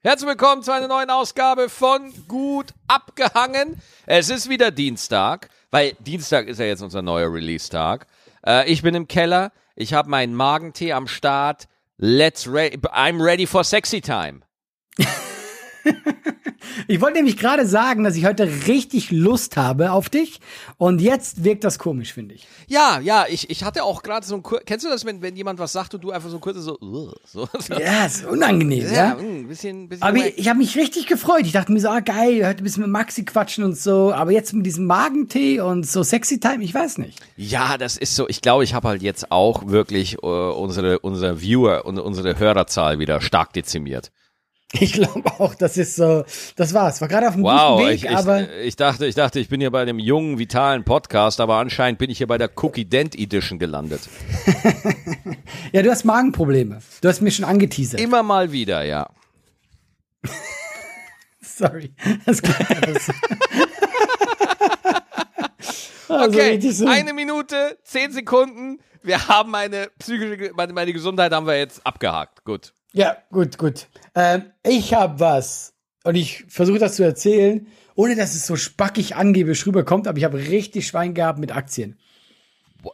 Herzlich willkommen zu einer neuen Ausgabe von Gut abgehangen. Es ist wieder Dienstag, weil Dienstag ist ja jetzt unser neuer Release-Tag. Äh, ich bin im Keller, ich habe meinen Magentee am Start. Let's re I'm ready for sexy time. Ich wollte nämlich gerade sagen, dass ich heute richtig Lust habe auf dich und jetzt wirkt das komisch, finde ich. Ja, ja, ich, ich hatte auch gerade so ein kur Kennst du das, wenn, wenn jemand was sagt und du einfach so kurz so, uh, so, so. Ja, ist unangenehm, ja. ja? Ein mm, bisschen, bisschen aber ich, ich habe mich richtig gefreut. Ich dachte mir so, ah geil, heute ein bisschen mit Maxi quatschen und so, aber jetzt mit diesem Magentee und so sexy time, ich weiß nicht. Ja, das ist so, ich glaube, ich habe halt jetzt auch wirklich uh, unsere, unsere Viewer und unsere Hörerzahl wieder stark dezimiert. Ich glaube auch, das ist so, das war's. War gerade auf dem wow, guten Weg, ich, ich, aber ich dachte, ich dachte, ich bin hier bei einem jungen, vitalen Podcast, aber anscheinend bin ich hier bei der Cookie Dent Edition gelandet. ja, du hast Magenprobleme. Du hast mir schon angeteasert. Immer mal wieder, ja. Sorry. Das klingt also okay, so. eine Minute, zehn Sekunden. Wir haben meine psychische, meine, meine Gesundheit haben wir jetzt abgehakt. Gut. Ja, gut, gut. Ähm, ich habe was und ich versuche das zu erzählen, ohne dass es so spackig angeblich rüberkommt, aber ich habe richtig Schwein gehabt mit Aktien.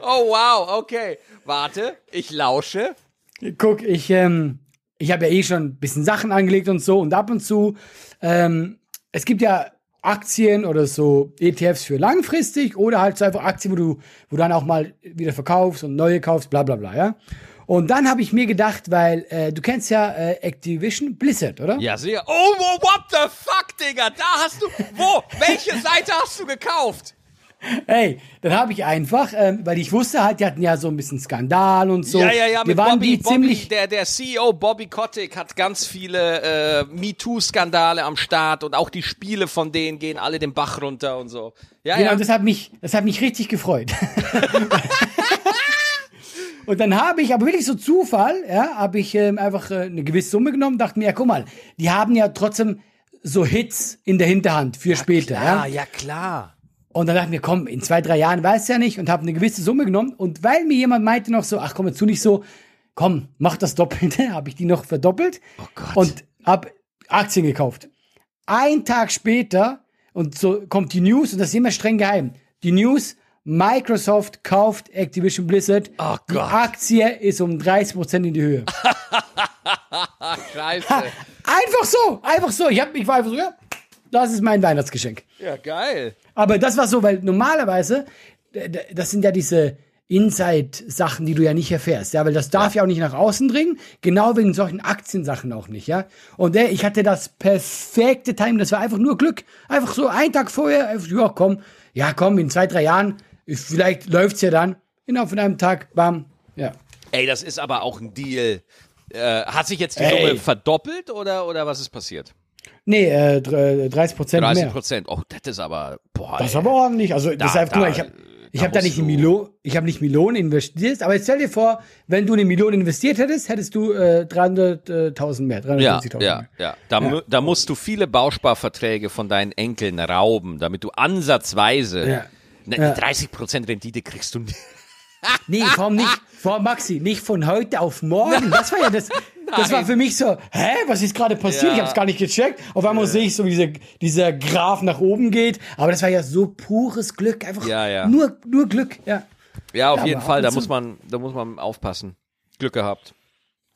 oh wow, okay. Warte, ich lausche. Guck, ich, ähm, ich habe ja eh schon ein bisschen Sachen angelegt und so und ab und zu, ähm, es gibt ja Aktien oder so ETFs für langfristig oder halt so einfach Aktien, wo du, wo du dann auch mal wieder verkaufst und neue kaufst, bla bla bla, ja. Und dann habe ich mir gedacht, weil äh, du kennst ja äh, Activision Blizzard, oder? Ja, sehr. Oh, what the fuck, Digga? Da hast du. Wo? Welche Seite hast du gekauft? Ey, dann habe ich einfach, ähm, weil ich wusste halt, die hatten ja so ein bisschen Skandal und so. Ja, ja, ja, mit waren Bobby, die ziemlich. Bobby, der, der CEO Bobby Kotick hat ganz viele äh, MeToo-Skandale am Start und auch die Spiele von denen gehen alle den Bach runter und so. Ja, genau, ja. das hat mich, das hat mich richtig gefreut. und dann habe ich, aber wirklich so Zufall, ja, habe ich ähm, einfach äh, eine gewisse Summe genommen, dachte mir, ja, guck mal, die haben ja trotzdem so Hits in der Hinterhand für ja, später. Klar, ja, ja klar. Und dann dachte ich mir, komm, in zwei, drei Jahren weiß ja nicht und habe eine gewisse Summe genommen. Und weil mir jemand meinte noch so, ach komm, jetzt tu nicht so, komm, mach das Doppelte, habe ich die noch verdoppelt oh Gott. und habe Aktien gekauft. Ein Tag später, und so kommt die News, und das ist immer streng geheim, die News, Microsoft kauft Activision Blizzard. Oh die. Aktie ist um 30% in die Höhe. Scheiße. Einfach so, einfach so. Ich, hab, ich war einfach so, ja, das ist mein Weihnachtsgeschenk. Ja, geil. Aber das war so, weil normalerweise, das sind ja diese Inside-Sachen, die du ja nicht erfährst, ja, weil das darf ja. ja auch nicht nach außen dringen, genau wegen solchen Aktiensachen auch nicht, ja. Und der, ich hatte das perfekte Time, das war einfach nur Glück. Einfach so einen Tag vorher, ja, komm, ja, komm, in zwei, drei Jahren, vielleicht läuft's ja dann. Genau, von einem Tag, bam, ja. Ey, das ist aber auch ein Deal. Äh, hat sich jetzt die Summe verdoppelt oder, oder was ist passiert? Nee, äh, 30 Prozent 30 Prozent. Oh, das ist aber, boah. Das ist aber ordentlich. Also, das Da- ist einfach, da- ich habe ich da hab da nicht du- Million, ich habe nicht Millionen investiert, aber jetzt stell dir vor, wenn du eine Million investiert hättest, hättest du äh, 300.000 mehr, ja, 350.000 ja, mehr. ja. Da, mu- da musst du viele Bausparverträge von deinen Enkeln rauben, damit du ansatzweise Ja. ne, Ja. 30 Prozent Rendite kriegst du nicht. Nee, vor allem nicht, vor Maxi, nicht von heute auf morgen. Das war ja das, das war für mich so, hä, was ist gerade passiert? Ja. Ich habe es gar nicht gecheckt. Auf einmal sehe ich so, wie dieser, dieser Graph nach oben geht. Aber das war ja so pures Glück, einfach Ja, ja. nur, nur Glück, ja. Ja, auf Ja, jeden Fall. Da muss man, da muss man aufpassen. Glück gehabt.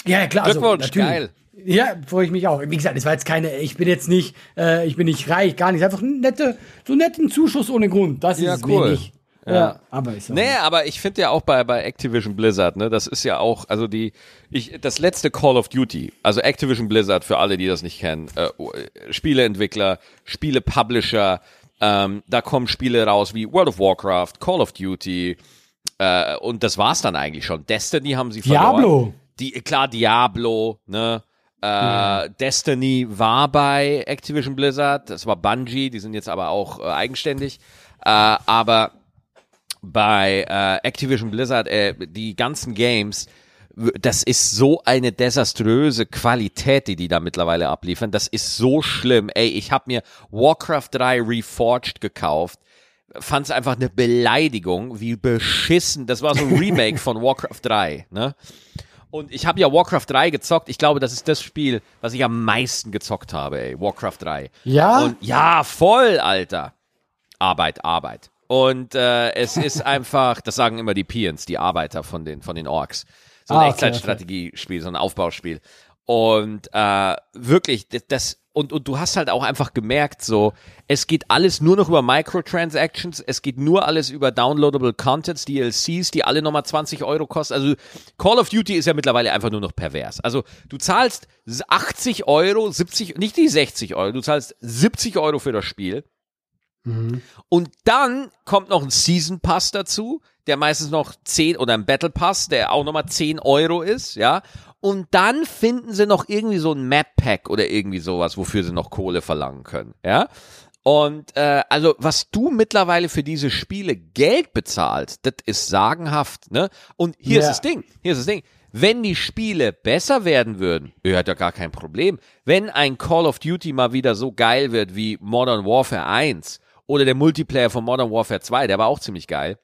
Ja, ja, klar. Glückwunsch, also, geil. Ja, freue ich mich auch. Wie gesagt, es war jetzt keine, ich bin jetzt nicht, äh, ich bin nicht reich, gar nicht. Einfach ein nette, so netten Zuschuss ohne Grund. Das Ja, ist es cool. nicht. Ja. Ja. aber auch Nee, aber ich finde ja auch bei, bei Activision Blizzard, ne, das ist ja auch, also die, ich, das letzte Call of Duty, also Activision Blizzard, für alle, die das nicht kennen, äh, Spieleentwickler, Spielepublisher, ähm, da kommen Spiele raus wie World of Warcraft, Call of Duty, äh, und das war's dann eigentlich schon. Destiny haben sie verloren. Diablo. Die, klar, Diablo, ne, äh, Destiny war bei Activision Blizzard, das war Bungie, die sind jetzt aber auch äh, eigenständig, äh, aber bei äh, Activision Blizzard, äh, die ganzen Games, das ist so eine desaströse Qualität, die die da mittlerweile abliefern. Das ist so schlimm. Ey, ich habe mir Warcraft 3 Reforged gekauft. Fand es einfach eine Beleidigung, wie beschissen. Das war so ein Remake von Warcraft 3, ne? Und ich habe ja Warcraft 3 gezockt. Ich glaube, das ist das Spiel, was ich am meisten gezockt habe, ey. Warcraft 3. Ja? Und ja, voll, Alter. Arbeit, Arbeit. Und äh, es ist einfach, das sagen immer die Peons, die Arbeiter von den, von den Orks. So ein Ah, okay, Echtzeitstrategiespiel, so ein Aufbauspiel. Und äh, wirklich, das, das und, und du hast halt auch einfach gemerkt, so, es geht alles nur noch über Microtransactions, es geht nur alles über downloadable Contents, DLCs, die alle nochmal 20 Euro kosten. Also Call of Duty ist ja mittlerweile einfach nur noch pervers. Also du zahlst 80 Euro, 70, nicht die 60 Euro, du zahlst 70 Euro für das Spiel. Und dann kommt noch ein Season Pass dazu, der meistens noch 10 oder ein Battle Pass, der auch nochmal 10 Euro ist, ja. Und dann finden sie noch irgendwie so ein Map Pack oder irgendwie sowas, wofür sie noch Kohle verlangen können, ja. Und äh, also was du mittlerweile für diese Spiele Geld bezahlst, das ist sagenhaft, ne? Und hier ist Ja. das Ding, hier ist das Ding. Wenn die Spiele besser werden würden, ihr hat ja gar kein Problem. Wenn ein Call of Duty mal wieder so geil wird wie Modern Warfare 1 oder der Multiplayer von Modern Warfare 2, der war auch ziemlich geil.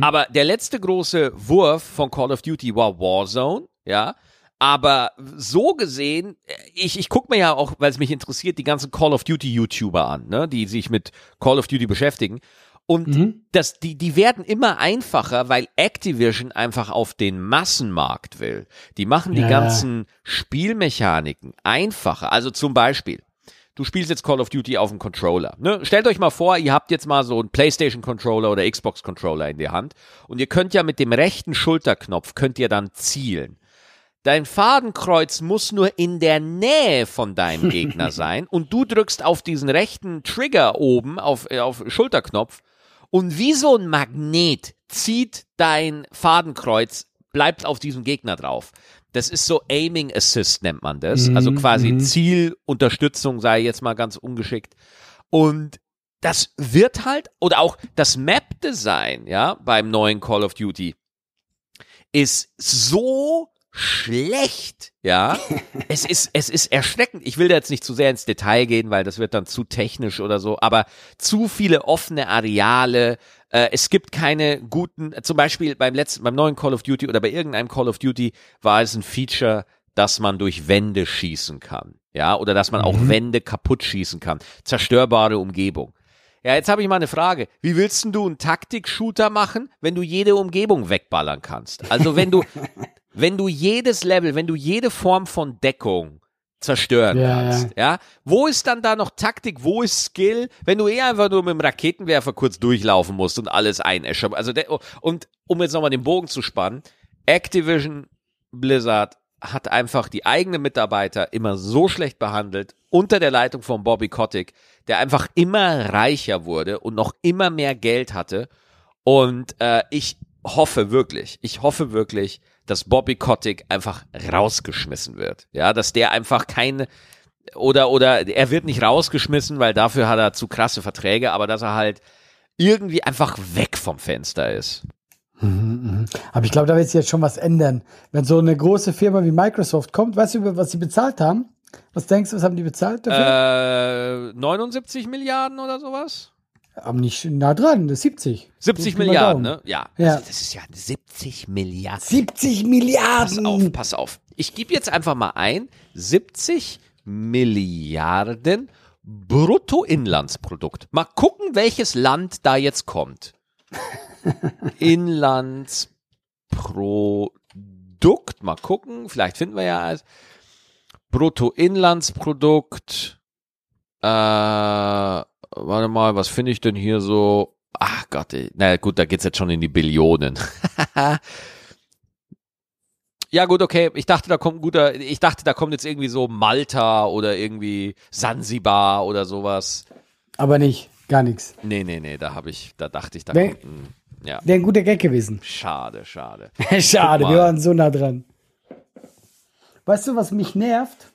Aber der letzte große Wurf von Call of Duty war Warzone, ja. Aber so gesehen, ich, ich gucke mir ja auch, weil es mich interessiert, die ganzen Call of Duty YouTuber an, ne, die sich mit Call of Duty beschäftigen. Und das, die, die werden immer einfacher, weil Activision einfach auf den Massenmarkt will. Die machen die Ja. ganzen Spielmechaniken einfacher. Also zum Beispiel, du spielst jetzt Call of Duty auf dem Controller. Ne? Stellt euch mal vor, ihr habt jetzt mal so einen PlayStation Controller oder Xbox Controller in der Hand und ihr könnt ja mit dem rechten Schulterknopf könnt ihr dann zielen. Dein Fadenkreuz muss nur in der Nähe von deinem Gegner sein und du drückst auf diesen rechten Trigger oben auf, äh, auf Schulterknopf und wie so ein Magnet zieht dein Fadenkreuz, bleibt auf diesem Gegner drauf. Das ist so Aiming Assist nennt man das. Also quasi Zielunterstützung, sei jetzt mal ganz ungeschickt. Und das wird halt, oder auch das Map-Design, ja, beim neuen Call of Duty ist so schlecht, ja. es ist, es ist erschreckend. Ich will da jetzt nicht zu sehr ins Detail gehen, weil das wird dann zu technisch oder so, aber zu viele offene Areale. Äh, es gibt keine guten, zum Beispiel beim letzten, beim neuen Call of Duty oder bei irgendeinem Call of Duty war es ein Feature, dass man durch Wände schießen kann, ja, oder dass man auch Wände kaputt schießen kann. Zerstörbare Umgebung. Ja, jetzt habe ich mal eine Frage. Wie willst denn du einen Taktik-Shooter machen, wenn du jede Umgebung wegballern kannst? Also wenn du, wenn du jedes Level, wenn du jede Form von Deckung zerstören Ja, kannst, ja. Wo ist dann da noch Taktik? Wo ist Skill? Wenn du eher einfach nur mit dem Raketenwerfer kurz durchlaufen musst und alles einäschern. Also der, und um jetzt nochmal den Bogen zu spannen, Activision Blizzard hat einfach die eigenen Mitarbeiter immer so schlecht behandelt, unter der Leitung von Bobby Kotick, der einfach immer reicher wurde und noch immer mehr Geld hatte. Und äh, ich hoffe wirklich, ich hoffe wirklich, dass Bobby Kotick einfach rausgeschmissen wird. Ja, dass der einfach keine oder oder er wird nicht rausgeschmissen, weil dafür hat er zu krasse Verträge, aber dass er halt irgendwie einfach weg vom Fenster ist. Aber ich glaube, da wird sich jetzt schon was ändern. Wenn so eine große Firma wie Microsoft kommt, weißt du, was sie bezahlt haben? Was denkst du, was haben die bezahlt dafür? Äh, 79 Milliarden oder sowas? Aber nicht nah dran, das ist 70. 70 Pi mal Milliarden, ne? Ja. Ja. Also das ist ja 70 Milliarden. 70 Pass Milliarden! auf, pass auf. Ich gebe jetzt einfach mal ein, 70 Milliarden Bruttoinlandsprodukt. Mal gucken, welches Land da jetzt kommt. Inlandsprodukt. Mal gucken, vielleicht finden wir ja Bruttoinlandsprodukt. Äh, warte mal, was finde ich denn hier so? Ach Gott, ey. na gut, da geht's jetzt schon in die Billionen. Ja, gut, okay. Ich dachte, da kommt ein guter, ich dachte, da kommt jetzt irgendwie so Malta oder irgendwie Sansibar oder sowas. Aber nicht, gar nichts. Nee, nee, nee, da habe ich, da dachte ich, da ein, ja. Wäre ein guter Gag gewesen. Schade, schade. Schade, wir waren so nah dran. Weißt du, was mich nervt?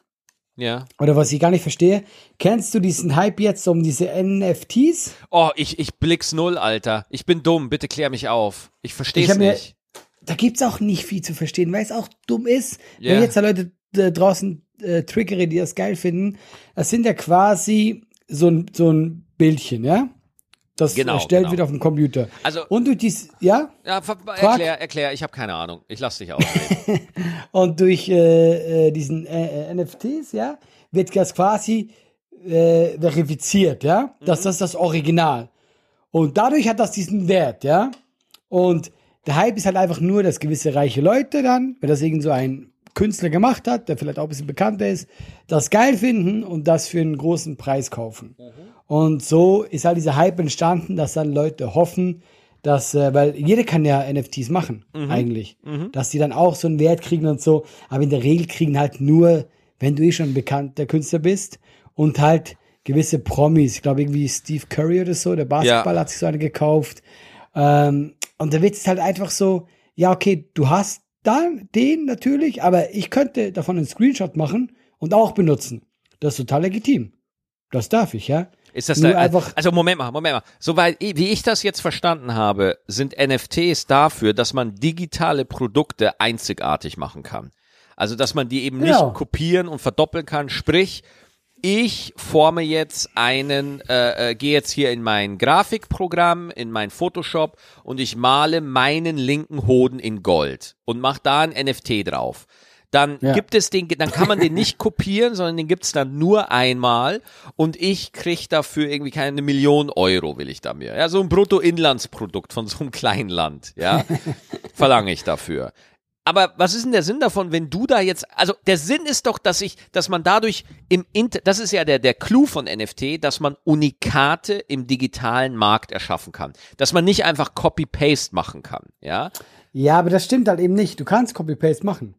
Ja. Oder was ich gar nicht verstehe? Kennst du diesen Hype jetzt um diese NFTs? Oh, ich, ich blick's null, Alter. Ich bin dumm, bitte klär mich auf. Ich versteh's Ich mir- nicht. Da gibt's auch nicht viel zu verstehen, weil es auch dumm ist. Ja. Wenn jetzt da Leute äh, draußen äh, triggere, die das geil finden, das sind ja quasi so ein, so ein Bildchen, ja? Das Genau, erstellt genau. wird auf dem Computer. Also- und durch dies, ja, Ja, erklär, erklär, ich habe keine Ahnung. Ich lass dich ausreden. und durch äh, äh, diesen äh, äh, NFTs, ja, wird das quasi äh, verifiziert, ja, dass das das Original. Und dadurch hat das diesen Wert, ja. Und der Hype ist halt einfach nur, dass gewisse reiche Leute dann, wenn das irgend so ein Künstler gemacht hat, der vielleicht auch ein bisschen bekannter ist, das geil finden und das für einen großen Preis kaufen. Und so ist halt dieser Hype entstanden, dass dann Leute hoffen, dass, äh, weil jeder kann ja NFTs machen, eigentlich, dass die dann auch so einen Wert kriegen und so. Aber in der Regel kriegen halt nur, wenn du eh schon ein bekannter Künstler bist und halt gewisse Promis, ich glaube irgendwie Steve Curry oder so, der Basketball hat sich so eine gekauft. Ähm, und der Witz ist halt einfach so, ja, okay, du hast dann den natürlich, aber ich könnte davon einen Screenshot machen und auch benutzen. Das ist total legitim. Das darf ich, ja. Ist das Nur da, einfach- also Moment mal, Moment mal. Soweit wie ich das jetzt verstanden habe, sind NFTs dafür, dass man digitale Produkte einzigartig machen kann. Also dass man die eben Genau. nicht kopieren und verdoppeln kann. Sprich, ich forme jetzt einen, äh, äh, gehe jetzt hier in mein Grafikprogramm, in mein Photoshop und ich male meinen linken Hoden in Gold und mache da ein NFT drauf. Dann Ja. gibt es den, dann kann man den nicht kopieren, sondern den gibt's dann nur einmal und ich krieg dafür irgendwie keine Million Euro, will ich da mir. Ja, so ein Bruttoinlandsprodukt von so einem kleinen Land, ja, verlange ich dafür. Aber was ist denn der Sinn davon, wenn du da jetzt, also der Sinn ist doch, dass ich, dass man dadurch im Inter, das ist ja der, der Clou von NFT, dass man Unikate im digitalen Markt erschaffen kann. Dass man nicht einfach Copy-Paste machen kann, ja. Ja, aber das stimmt halt eben nicht. Du kannst Copy-Paste machen.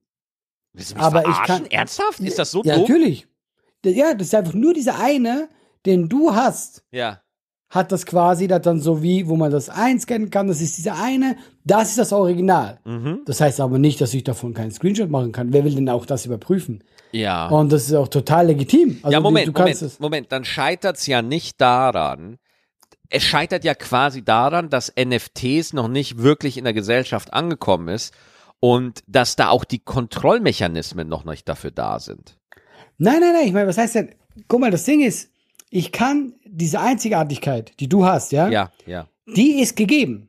Willst du mich Aber ich verarschen? kann- Ernsthaft? Ist das so ja, dumm? natürlich. Ja, das ist einfach nur dieser eine, den du hast, Ja. Hat das quasi das dann so wie, wo man das einscannen kann. Das ist dieser eine, das ist das Original. Mhm. Das heißt aber nicht, dass ich davon keinen Screenshot machen kann. Wer will denn auch das überprüfen? Ja. Und das ist auch total legitim. Also ja, du- Moment, du kannst Moment, es. Moment, dann scheitert's ja nicht daran, es scheitert ja quasi daran, dass NFTs noch nicht wirklich in der Gesellschaft angekommen ist und dass da auch die Kontrollmechanismen noch nicht dafür da sind. Nein, nein, nein. Ich meine, was heißt denn? Guck mal, das Ding ist, ich kann diese Einzigartigkeit, die du hast, ja, Ja, ja. die ist gegeben.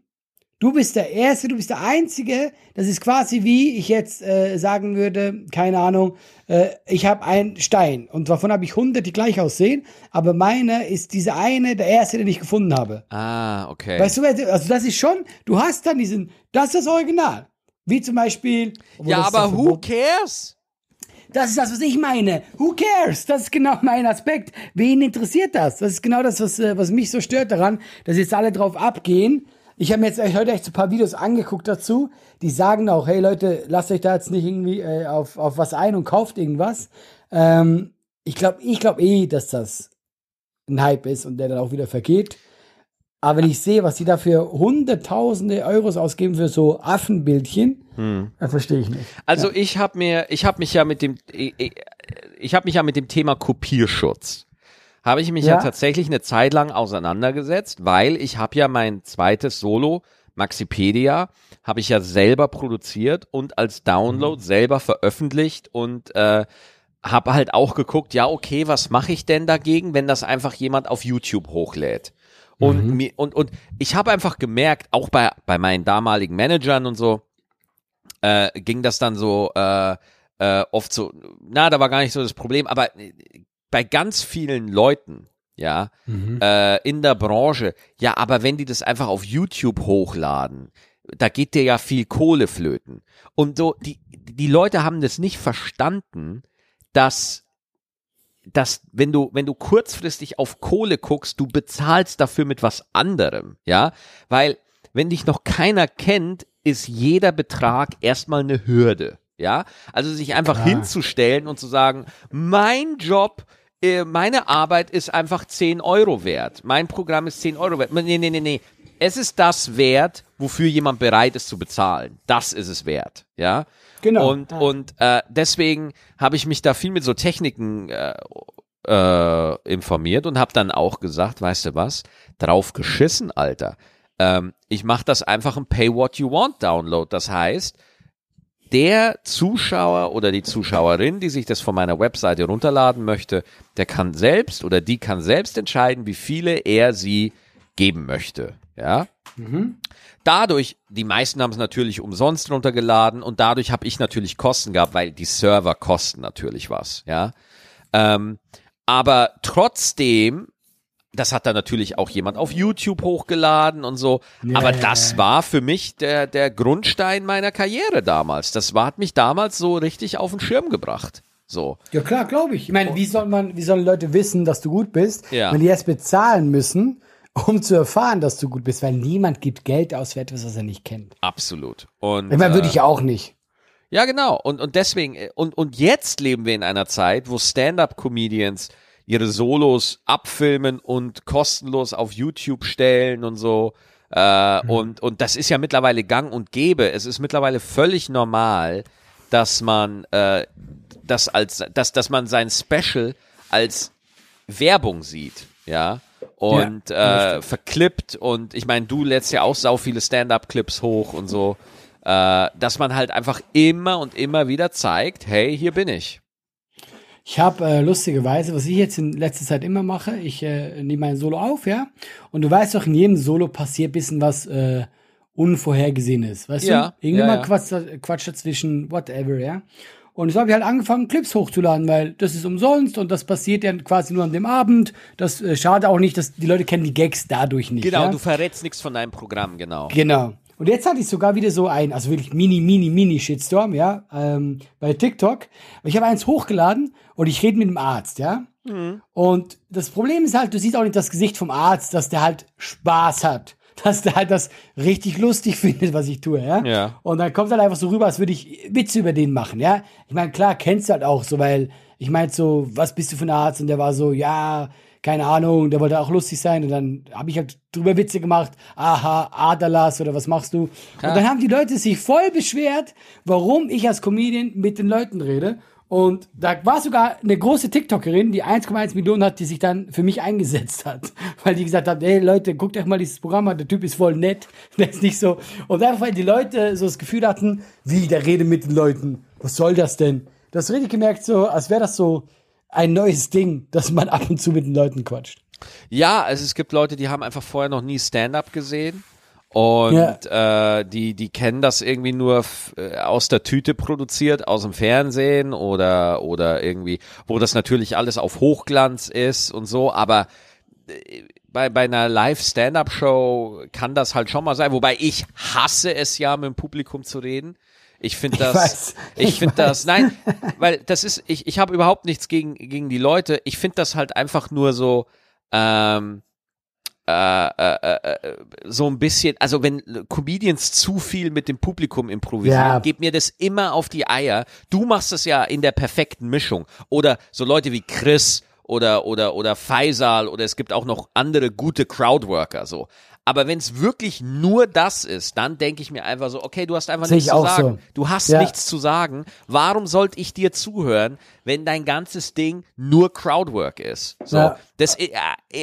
Du bist der Erste, du bist der Einzige. Das ist quasi wie ich jetzt äh, sagen würde, keine Ahnung, äh, ich habe einen Stein und davon habe ich hundert, die gleich aussehen, aber meiner ist dieser eine, der Erste, den ich gefunden habe. Ah, okay. Weißt du, also das ist schon, du hast dann diesen, das ist das Original. Wie zum Beispiel. ja, aber who cares? Das ist das, was ich meine. Who cares? Das ist genau mein Aspekt. Wen interessiert das? Das ist genau das, was, äh, was mich so stört daran, dass jetzt alle drauf abgehen. Ich habe mir jetzt heute echt ein paar Videos angeguckt dazu, die sagen auch, hey Leute, lasst euch da jetzt nicht irgendwie äh, auf, auf was ein und kauft irgendwas. Ähm, ich glaube ich glaub eh, dass das ein Hype ist und der dann auch wieder vergeht. Aber wenn ich sehe, was die da für hunderttausende Euros ausgeben für so Affenbildchen, dann verstehe ich nicht. Also ich habe mir, ich habe mich ja mit dem, ich, ich- ich habe mich ja mit dem Thema Kopierschutz, habe ich mich ja. Ja. tatsächlich eine Zeit lang auseinandergesetzt, weil ich habe ja mein zweites Solo Maxipedia habe ich ja selber produziert und als Download selber veröffentlicht und äh, habe halt auch geguckt, ja okay, was mache ich denn dagegen, wenn das einfach jemand auf YouTube hochlädt? Und mir und und ich habe einfach gemerkt, auch bei bei meinen damaligen Managern und so, äh, ging das dann so äh, äh, oft so, na, da war gar nicht so das Problem, aber äh, bei ganz vielen Leuten, ja, äh, in der Branche, ja, aber wenn die das einfach auf YouTube hochladen, da geht dir ja viel Kohle flöten. Und so, die, die Leute haben das nicht verstanden, dass dass wenn du wenn du kurzfristig auf Kohle guckst, du bezahlst dafür mit was anderem, ja, weil wenn dich noch keiner kennt, ist jeder Betrag erstmal eine Hürde, ja, also sich einfach hinzustellen und zu sagen, mein Job äh, meine Arbeit ist einfach 10 Euro wert. Mein Programm ist 10 Euro wert. Nee, nee, nee, nee. Es ist das wert, wofür jemand bereit ist zu bezahlen. Das ist es wert, ja. Genau. Und, und äh, deswegen habe ich mich da viel mit so Techniken äh, äh, informiert und habe dann auch gesagt, weißt du was, drauf geschissen, Alter. Ähm, ich mache das einfach im Pay What You Want Download. Das heißt, der Zuschauer oder die Zuschauerin, die sich das von meiner Webseite runterladen möchte, der kann selbst oder die kann selbst entscheiden, wie viele er sie geben möchte. Ja. Dadurch, die meisten haben es natürlich umsonst runtergeladen und dadurch habe ich natürlich Kosten gehabt, weil die Server kosten natürlich was, ja. Ähm, aber trotzdem, das hat dann natürlich auch jemand auf YouTube hochgeladen und so. Ja, aber das war für mich der, der Grundstein meiner Karriere damals. Das war, hat mich damals so richtig auf den Schirm gebracht. So. Ja klar, glaube ich. Ich meine, wie soll man, wie sollen Leute wissen, dass du gut bist, Ja. wenn die erst bezahlen müssen, um zu erfahren, dass du gut bist, weil niemand gibt Geld aus für etwas, was er nicht kennt. Absolut. Und, Ich meine, würde äh, ich auch nicht. Ja, genau. Und, und deswegen, äh, und, und jetzt leben wir in einer Zeit, wo Stand-up-Comedians ihre Solos abfilmen und kostenlos auf YouTube stellen und so. Äh, und, und das ist ja mittlerweile gang und gäbe. Es ist mittlerweile völlig normal, dass man äh, das als, dass, dass man sein Special als Werbung sieht, ja. Und Ja, äh, verklippt und ich meine, du lädst ja auch sau viele Stand-up-Clips hoch und so, äh, dass man halt einfach immer und immer wieder zeigt, hey, hier bin ich. Ich habe äh, lustigerweise, was ich jetzt in letzter Zeit immer mache, ich äh, nehme ein Solo auf, ja. Und du weißt doch, in jedem Solo passiert bisschen was äh, Unvorhergesehenes. Weißt Ja, du? Irgendwann ja, ja. Quatsch, Quatsch dazwischen, whatever, ja. Und so habe ich halt angefangen, Clips hochzuladen, weil das ist umsonst und das passiert ja quasi nur an dem Abend. Das äh, schade auch nicht, dass die Leute kennen die Gags dadurch nicht. Genau, ja? du verrätst nichts von deinem Programm, genau. Genau. Und jetzt hatte ich sogar wieder so ein, also wirklich mini, mini, mini Shitstorm, ja, ähm, bei TikTok. Ich habe eins hochgeladen und ich rede mit dem Arzt, ja. Und das Problem ist halt, du siehst auch nicht das Gesicht vom Arzt, dass der halt Spaß hat. Dass der halt das richtig lustig findet, was ich tue, ja. Ja. Und dann kommt halt einfach so rüber, als würde ich Witze über den machen, ja. Ich meine, klar, kennst du halt auch so, weil ich meinte so, was bist du für ein Arzt? Und der war so, ja, keine Ahnung, der wollte auch lustig sein. Und dann habe ich halt drüber Witze gemacht, aha, Adalas oder was machst du? Und dann haben die Leute sich voll beschwert, warum ich als Comedian mit den Leuten rede. Und da war sogar eine große TikTokerin, die 1,1 Millionen hat, die sich dann für mich eingesetzt hat. Weil die gesagt hat, hey Leute, guckt euch mal dieses Programm an, der Typ ist voll nett. Der ist nicht so. Und einfach, weil die Leute so das Gefühl hatten, wie, der redet mit den Leuten. Was soll das denn? Du hast richtig gemerkt, so, als wäre das so ein neues Ding, dass man ab und zu mit den Leuten quatscht. Ja, also es gibt Leute, die haben einfach vorher noch nie Stand-up gesehen. Und äh, die, die kennen das irgendwie nur äh, aus der Tüte produziert, aus dem Fernsehen oder, oder irgendwie, wo das natürlich alles auf Hochglanz ist und so, aber äh, bei, bei einer Live-Stand-Up-Show kann das halt schon mal sein, wobei ich hasse es ja, mit dem Publikum zu reden. Ich finde das, weiß, ich, ich finde das, nein, weil das ist, ich, ich habe überhaupt nichts gegen, gegen die Leute. Ich finde das halt einfach nur so, ähm, äh, äh, äh, so ein bisschen, also wenn Comedians zu viel mit dem Publikum improvisieren, Ja. geht mir das immer auf die Eier. Du machst es ja in der perfekten Mischung. Oder so Leute wie Chris oder, oder, oder Faisal oder es gibt auch noch andere gute Crowdworker, so. Aber wenn es wirklich nur das ist, dann denke ich mir einfach so, okay, du hast einfach Sehe nichts ich zu sagen. so. Du hast Ja. nichts zu sagen. Warum sollte ich dir zuhören, wenn dein ganzes Ding nur Crowdwork ist? So, Ja. das, äh,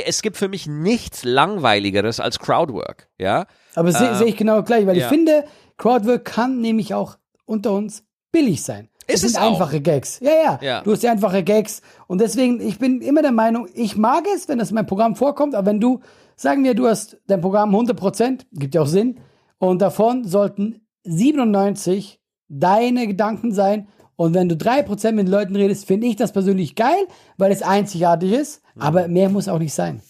es gibt für mich nichts langweiligeres als Crowdwork, ja? Aber sehe seh ich genau gleich, weil ja. ich finde, Crowdwork kann nämlich auch unter uns billig sein. Es sind einfache Gags. Ja, ja, Ja. Du hast ja einfache Gags. Und deswegen, ich bin immer der Meinung, ich mag es, wenn das in meinem Programm vorkommt, aber wenn du, sagen wir, du hast dein Programm 100%, gibt ja auch Sinn, und davon sollten 97 deine Gedanken sein. Und wenn du 3% mit Leuten redest, finde ich das persönlich geil, weil es einzigartig ist, Mhm. aber mehr muss auch nicht sein.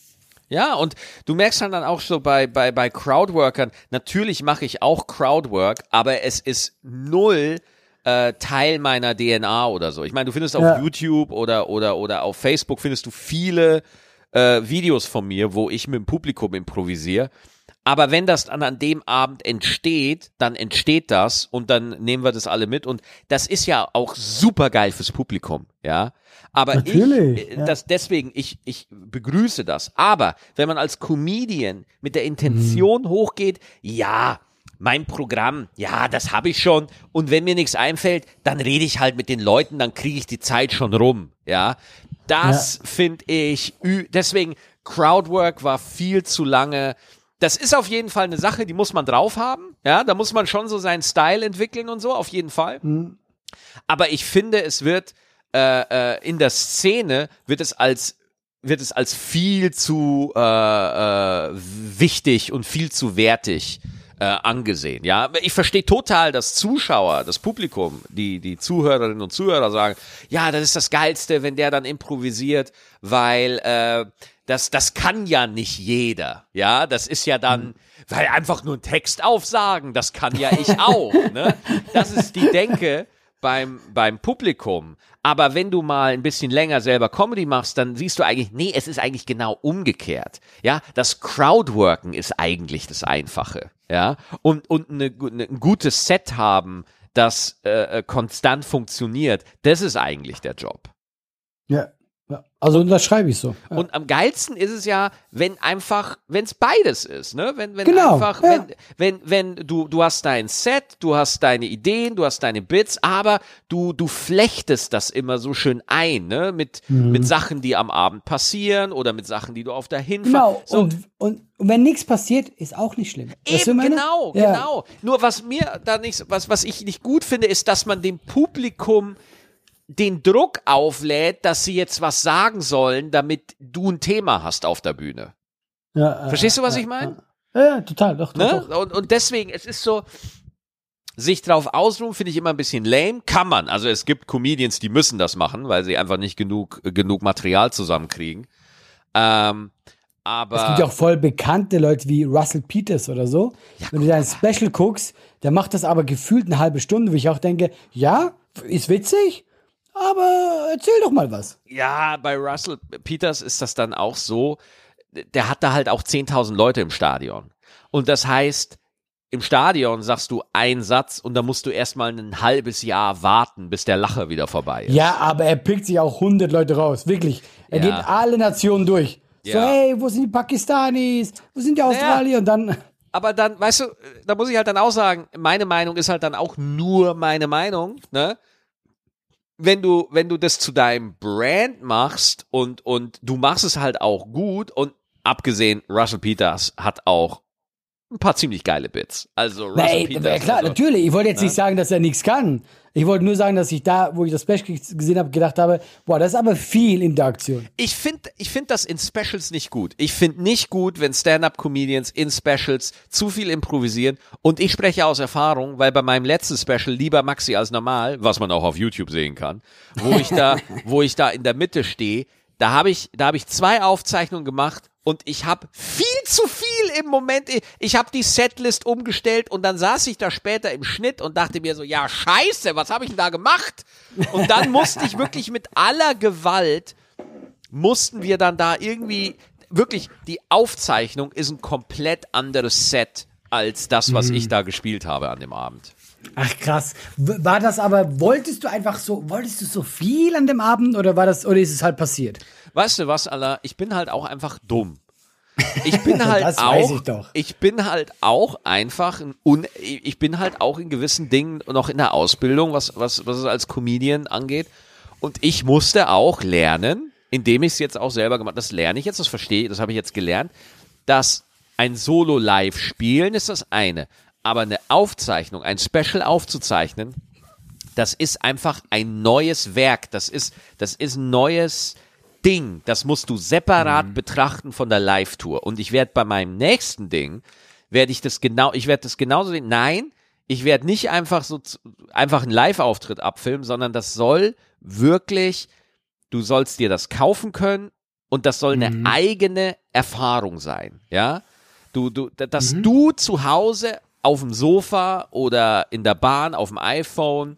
Ja, und du merkst dann, dann auch so bei, bei, bei Crowdworkern, natürlich mache ich auch Crowdwork, aber es ist null äh, Teil meiner DNA oder so. Ich meine, du findest auf Ja. YouTube oder, oder, oder auf Facebook findest du viele äh, Videos von mir, wo ich mit dem Publikum improvisiere. Aber wenn das dann an dem Abend entsteht, dann entsteht das und dann nehmen wir das alle mit und das ist ja auch super geil fürs Publikum, ja. Aber Natürlich, ich, äh, ja. das deswegen, ich, ich begrüße das. Aber wenn man als Comedian mit der Intention hochgeht, ja, mein Programm, ja, das habe ich schon. Und wenn mir nichts einfällt, dann rede ich halt mit den Leuten, dann kriege ich die Zeit schon rum, ja. Das finde ich, deswegen, Crowdwork war viel zu lange. Das ist auf jeden Fall eine Sache, die muss man drauf haben, ja. Da muss man schon so seinen Style entwickeln und so, auf jeden Fall. Aber ich finde, es wird äh, äh, in der Szene wird es als wird es als viel zu äh, äh, wichtig und viel zu wertig äh, angesehen. Ja, ich verstehe total, dass Zuschauer, das Publikum, die die Zuhörerinnen und Zuhörer sagen, ja, das ist das Geilste, wenn der dann improvisiert, weil äh, das das kann ja nicht jeder. Ja, das ist ja dann, weil einfach nur einen Text aufsagen, das kann ja ich auch. ne? Das ist die Denke beim, beim Publikum. Aber wenn du mal ein bisschen länger selber Comedy machst, dann siehst du eigentlich, nee, es ist eigentlich genau umgekehrt. Ja, das Crowdworken ist eigentlich das Einfache. Ja, und, und eine, eine, ein gutes Set haben, das äh, äh, konstant funktioniert, das ist eigentlich der Job. Ja. Ja, also das schreibe ich so. Ja. Und am geilsten ist es ja, wenn einfach, wenn es beides ist, ne? Wenn, wenn Genau, einfach, ja. wenn, wenn, wenn du, du hast dein Set, du hast deine Ideen, du hast deine Bits, aber du, du flechtest das immer so schön ein, ne? Mit, Mhm. mit Sachen, die am Abend passieren oder mit Sachen, die du auf der Hinfahrt. Genau. So, Und, und, und wenn nichts passiert, ist auch nicht schlimm. Eben, genau, genau. Nur was mir da nicht, was, was ich nicht gut finde, ist, dass man dem Publikum den Druck auflädt, dass sie jetzt was sagen sollen, damit du ein Thema hast auf der Bühne. Ja, äh, Verstehst du, was ja, ich meine? Ja, ja, total, doch, doch, Ne? doch. Und, und deswegen, es ist so, sich drauf ausruhen, finde ich immer ein bisschen lame. Kann man. Also es gibt Comedians, die müssen das machen, weil sie einfach nicht genug, äh, genug Material zusammenkriegen. Ähm, aber Es gibt ja auch voll bekannte Leute wie Russell Peters oder so. Wenn du dein Special guckst, der macht das aber gefühlt eine halbe Stunde, wo ich auch denke, ja, ist witzig, aber erzähl doch mal was. Ja, bei Russell Peters ist das dann auch so, der hat da halt auch 10.000 Leute im Stadion. Und das heißt, im Stadion sagst du einen Satz und da musst du erstmal ein halbes Jahr warten, bis der Lacher wieder vorbei ist. Ja, aber er pickt sich auch 100 Leute raus, wirklich. Er Ja. geht alle Nationen durch. So, Ja. hey, wo sind die Pakistanis? Wo sind die Australier? Und dann, Aber dann, weißt du, da muss ich halt dann auch sagen, meine Meinung ist halt dann auch nur meine Meinung, ne? Wenn du, wenn du das zu deinem Brand machst und, und du machst es halt auch gut und abgesehen, Russell Peters hat auch ein paar ziemlich geile Bits. Also Russell nee, Peters. klar, also, natürlich. Ich wollte jetzt nicht sagen, dass er nichts kann. Ich wollte nur sagen, dass ich da, wo ich das Special gesehen habe, gedacht habe, boah, das ist aber viel Interaktion. Ich finde ich find das in Specials nicht gut. Ich finde nicht gut, wenn Stand-up-Comedians in Specials zu viel improvisieren. Und ich spreche aus Erfahrung, weil bei meinem letzten Special lieber Maxi als normal, was man auch auf YouTube sehen kann, wo ich da, wo ich da in der Mitte stehe, da habe ich, da habe ich zwei Aufzeichnungen gemacht und ich habe viel zu viel im Moment. Ich habe die Setlist umgestellt und dann saß ich da später im Schnitt und dachte mir so, ja Scheiße, was habe ich denn da gemacht? Und dann musste ich wirklich mit aller Gewalt mussten wir dann da irgendwie wirklich die Aufzeichnung ist ein komplett anderes Set als das, was ich da gespielt habe an dem Abend. Ach krass. War das aber, wolltest du einfach so, wolltest du so viel an dem Abend oder war das, oder ist es halt passiert? Weißt du was, Allah? Ich bin halt auch einfach dumm. Ich bin halt Das auch, weiß ich doch. bin halt auch einfach ein un, ich bin halt auch in gewissen Dingen noch in der Ausbildung, was, was, was es als Comedian angeht. Und ich musste auch lernen, indem ich es jetzt auch selber gemacht, das lerne ich jetzt, das verstehe ich, das habe ich jetzt gelernt, dass ein Solo-Live spielen ist das eine, aber eine Aufzeichnung, ein Special aufzuzeichnen, das ist einfach ein neues Werk. Das ist, das ist ein neues Ding. Das musst du separat betrachten von der Live-Tour. Und ich werde bei meinem nächsten Ding, werde ich das genau, ich werde das genauso sehen. Nein, ich werde nicht einfach so, einfach einen Live-Auftritt abfilmen, sondern das soll wirklich, du sollst dir das kaufen können und das soll eine eigene Erfahrung sein. Ja, du, du, da- dass du zu Hause auf dem Sofa oder in der Bahn auf dem iPhone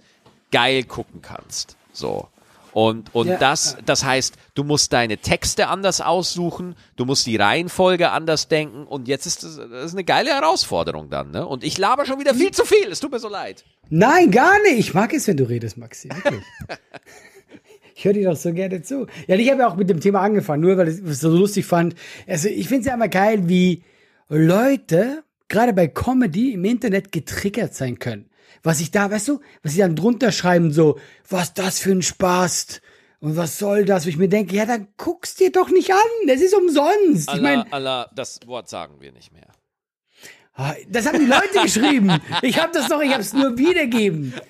geil gucken kannst. So. Und, und Ja. das, das heißt, du musst deine Texte anders aussuchen, du musst die Reihenfolge anders denken und jetzt ist das, das ist eine geile Herausforderung dann, ne? Und ich laber schon wieder viel zu viel, es tut mir so leid. Nein, gar nicht. Ich mag es, wenn du redest, Maxi. Wirklich. ich höre dir doch so gerne zu. Ja, ich habe ja auch mit dem Thema angefangen, nur weil ich es so lustig fand. Also, ich finde es ja immer geil, wie Leute, gerade bei Comedy im Internet getriggert sein können. Was ich da, weißt du, was sie dann drunter schreiben, so, was das für ein Spaß und was soll das? Wo ich mir denke, ja, dann guck's dir doch nicht an. Das ist umsonst. Ich meine, Allah, Allah, das Wort sagen wir nicht mehr. Ah, Das haben die Leute geschrieben. Ich habe das doch, ich habe es nur wiedergeben.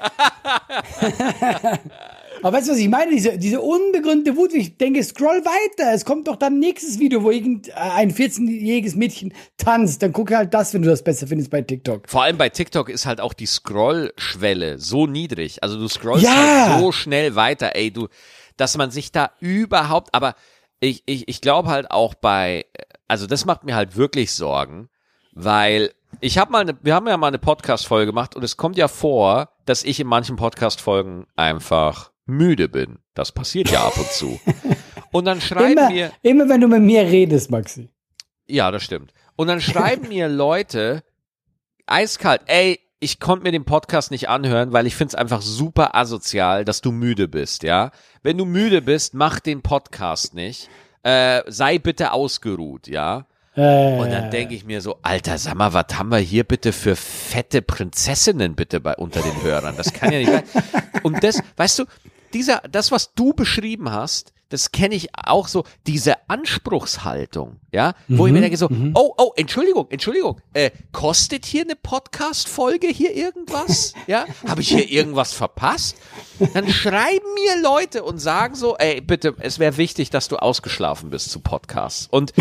Aber weißt du, was ich meine? Diese, diese unbegründete Wut, ich denke, scroll weiter. Es kommt doch dann nächstes Video, wo irgendein 14-jähriges Mädchen tanzt. Dann gucke halt das, wenn du das besser findest bei TikTok. Vor allem bei TikTok ist halt auch die Scrollschwelle so niedrig. Also du scrollst Ja. halt so schnell weiter, ey, du, dass man sich da überhaupt, aber ich, ich, ich glaube halt auch bei, also das macht mir halt wirklich Sorgen, weil ich habe mal, eine, wir haben ja mal eine Podcast-Folge gemacht und es kommt ja vor, dass ich in manchen Podcast-Folgen einfach müde bin. Das passiert ja ab und zu. Und dann schreiben Immer, mir, immer wenn du mit mir redest, Maxi. ja, das stimmt. Und dann schreiben mir Leute eiskalt, ey, ich konnte mir den Podcast nicht anhören, weil ich find's einfach super asozial, dass du müde bist, ja. Wenn du müde bist, mach den Podcast nicht. Äh, sei bitte ausgeruht, ja. Äh, Und dann denke ich mir so, Alter, sag mal, was haben wir hier bitte für fette Prinzessinnen bitte bei unter den Hörern? Das kann ja nicht sein. Und das, weißt du, dieser, das, was du beschrieben hast, das kenne ich auch so, diese Anspruchshaltung, ja, wo ich mir denke so, oh, oh, Entschuldigung, Entschuldigung, äh, kostet hier eine Podcast-Folge hier irgendwas? Ja, habe ich hier irgendwas verpasst? Dann schreiben mir Leute und sagen so, ey, bitte, es wäre wichtig, dass du ausgeschlafen bist zu Podcasts. Und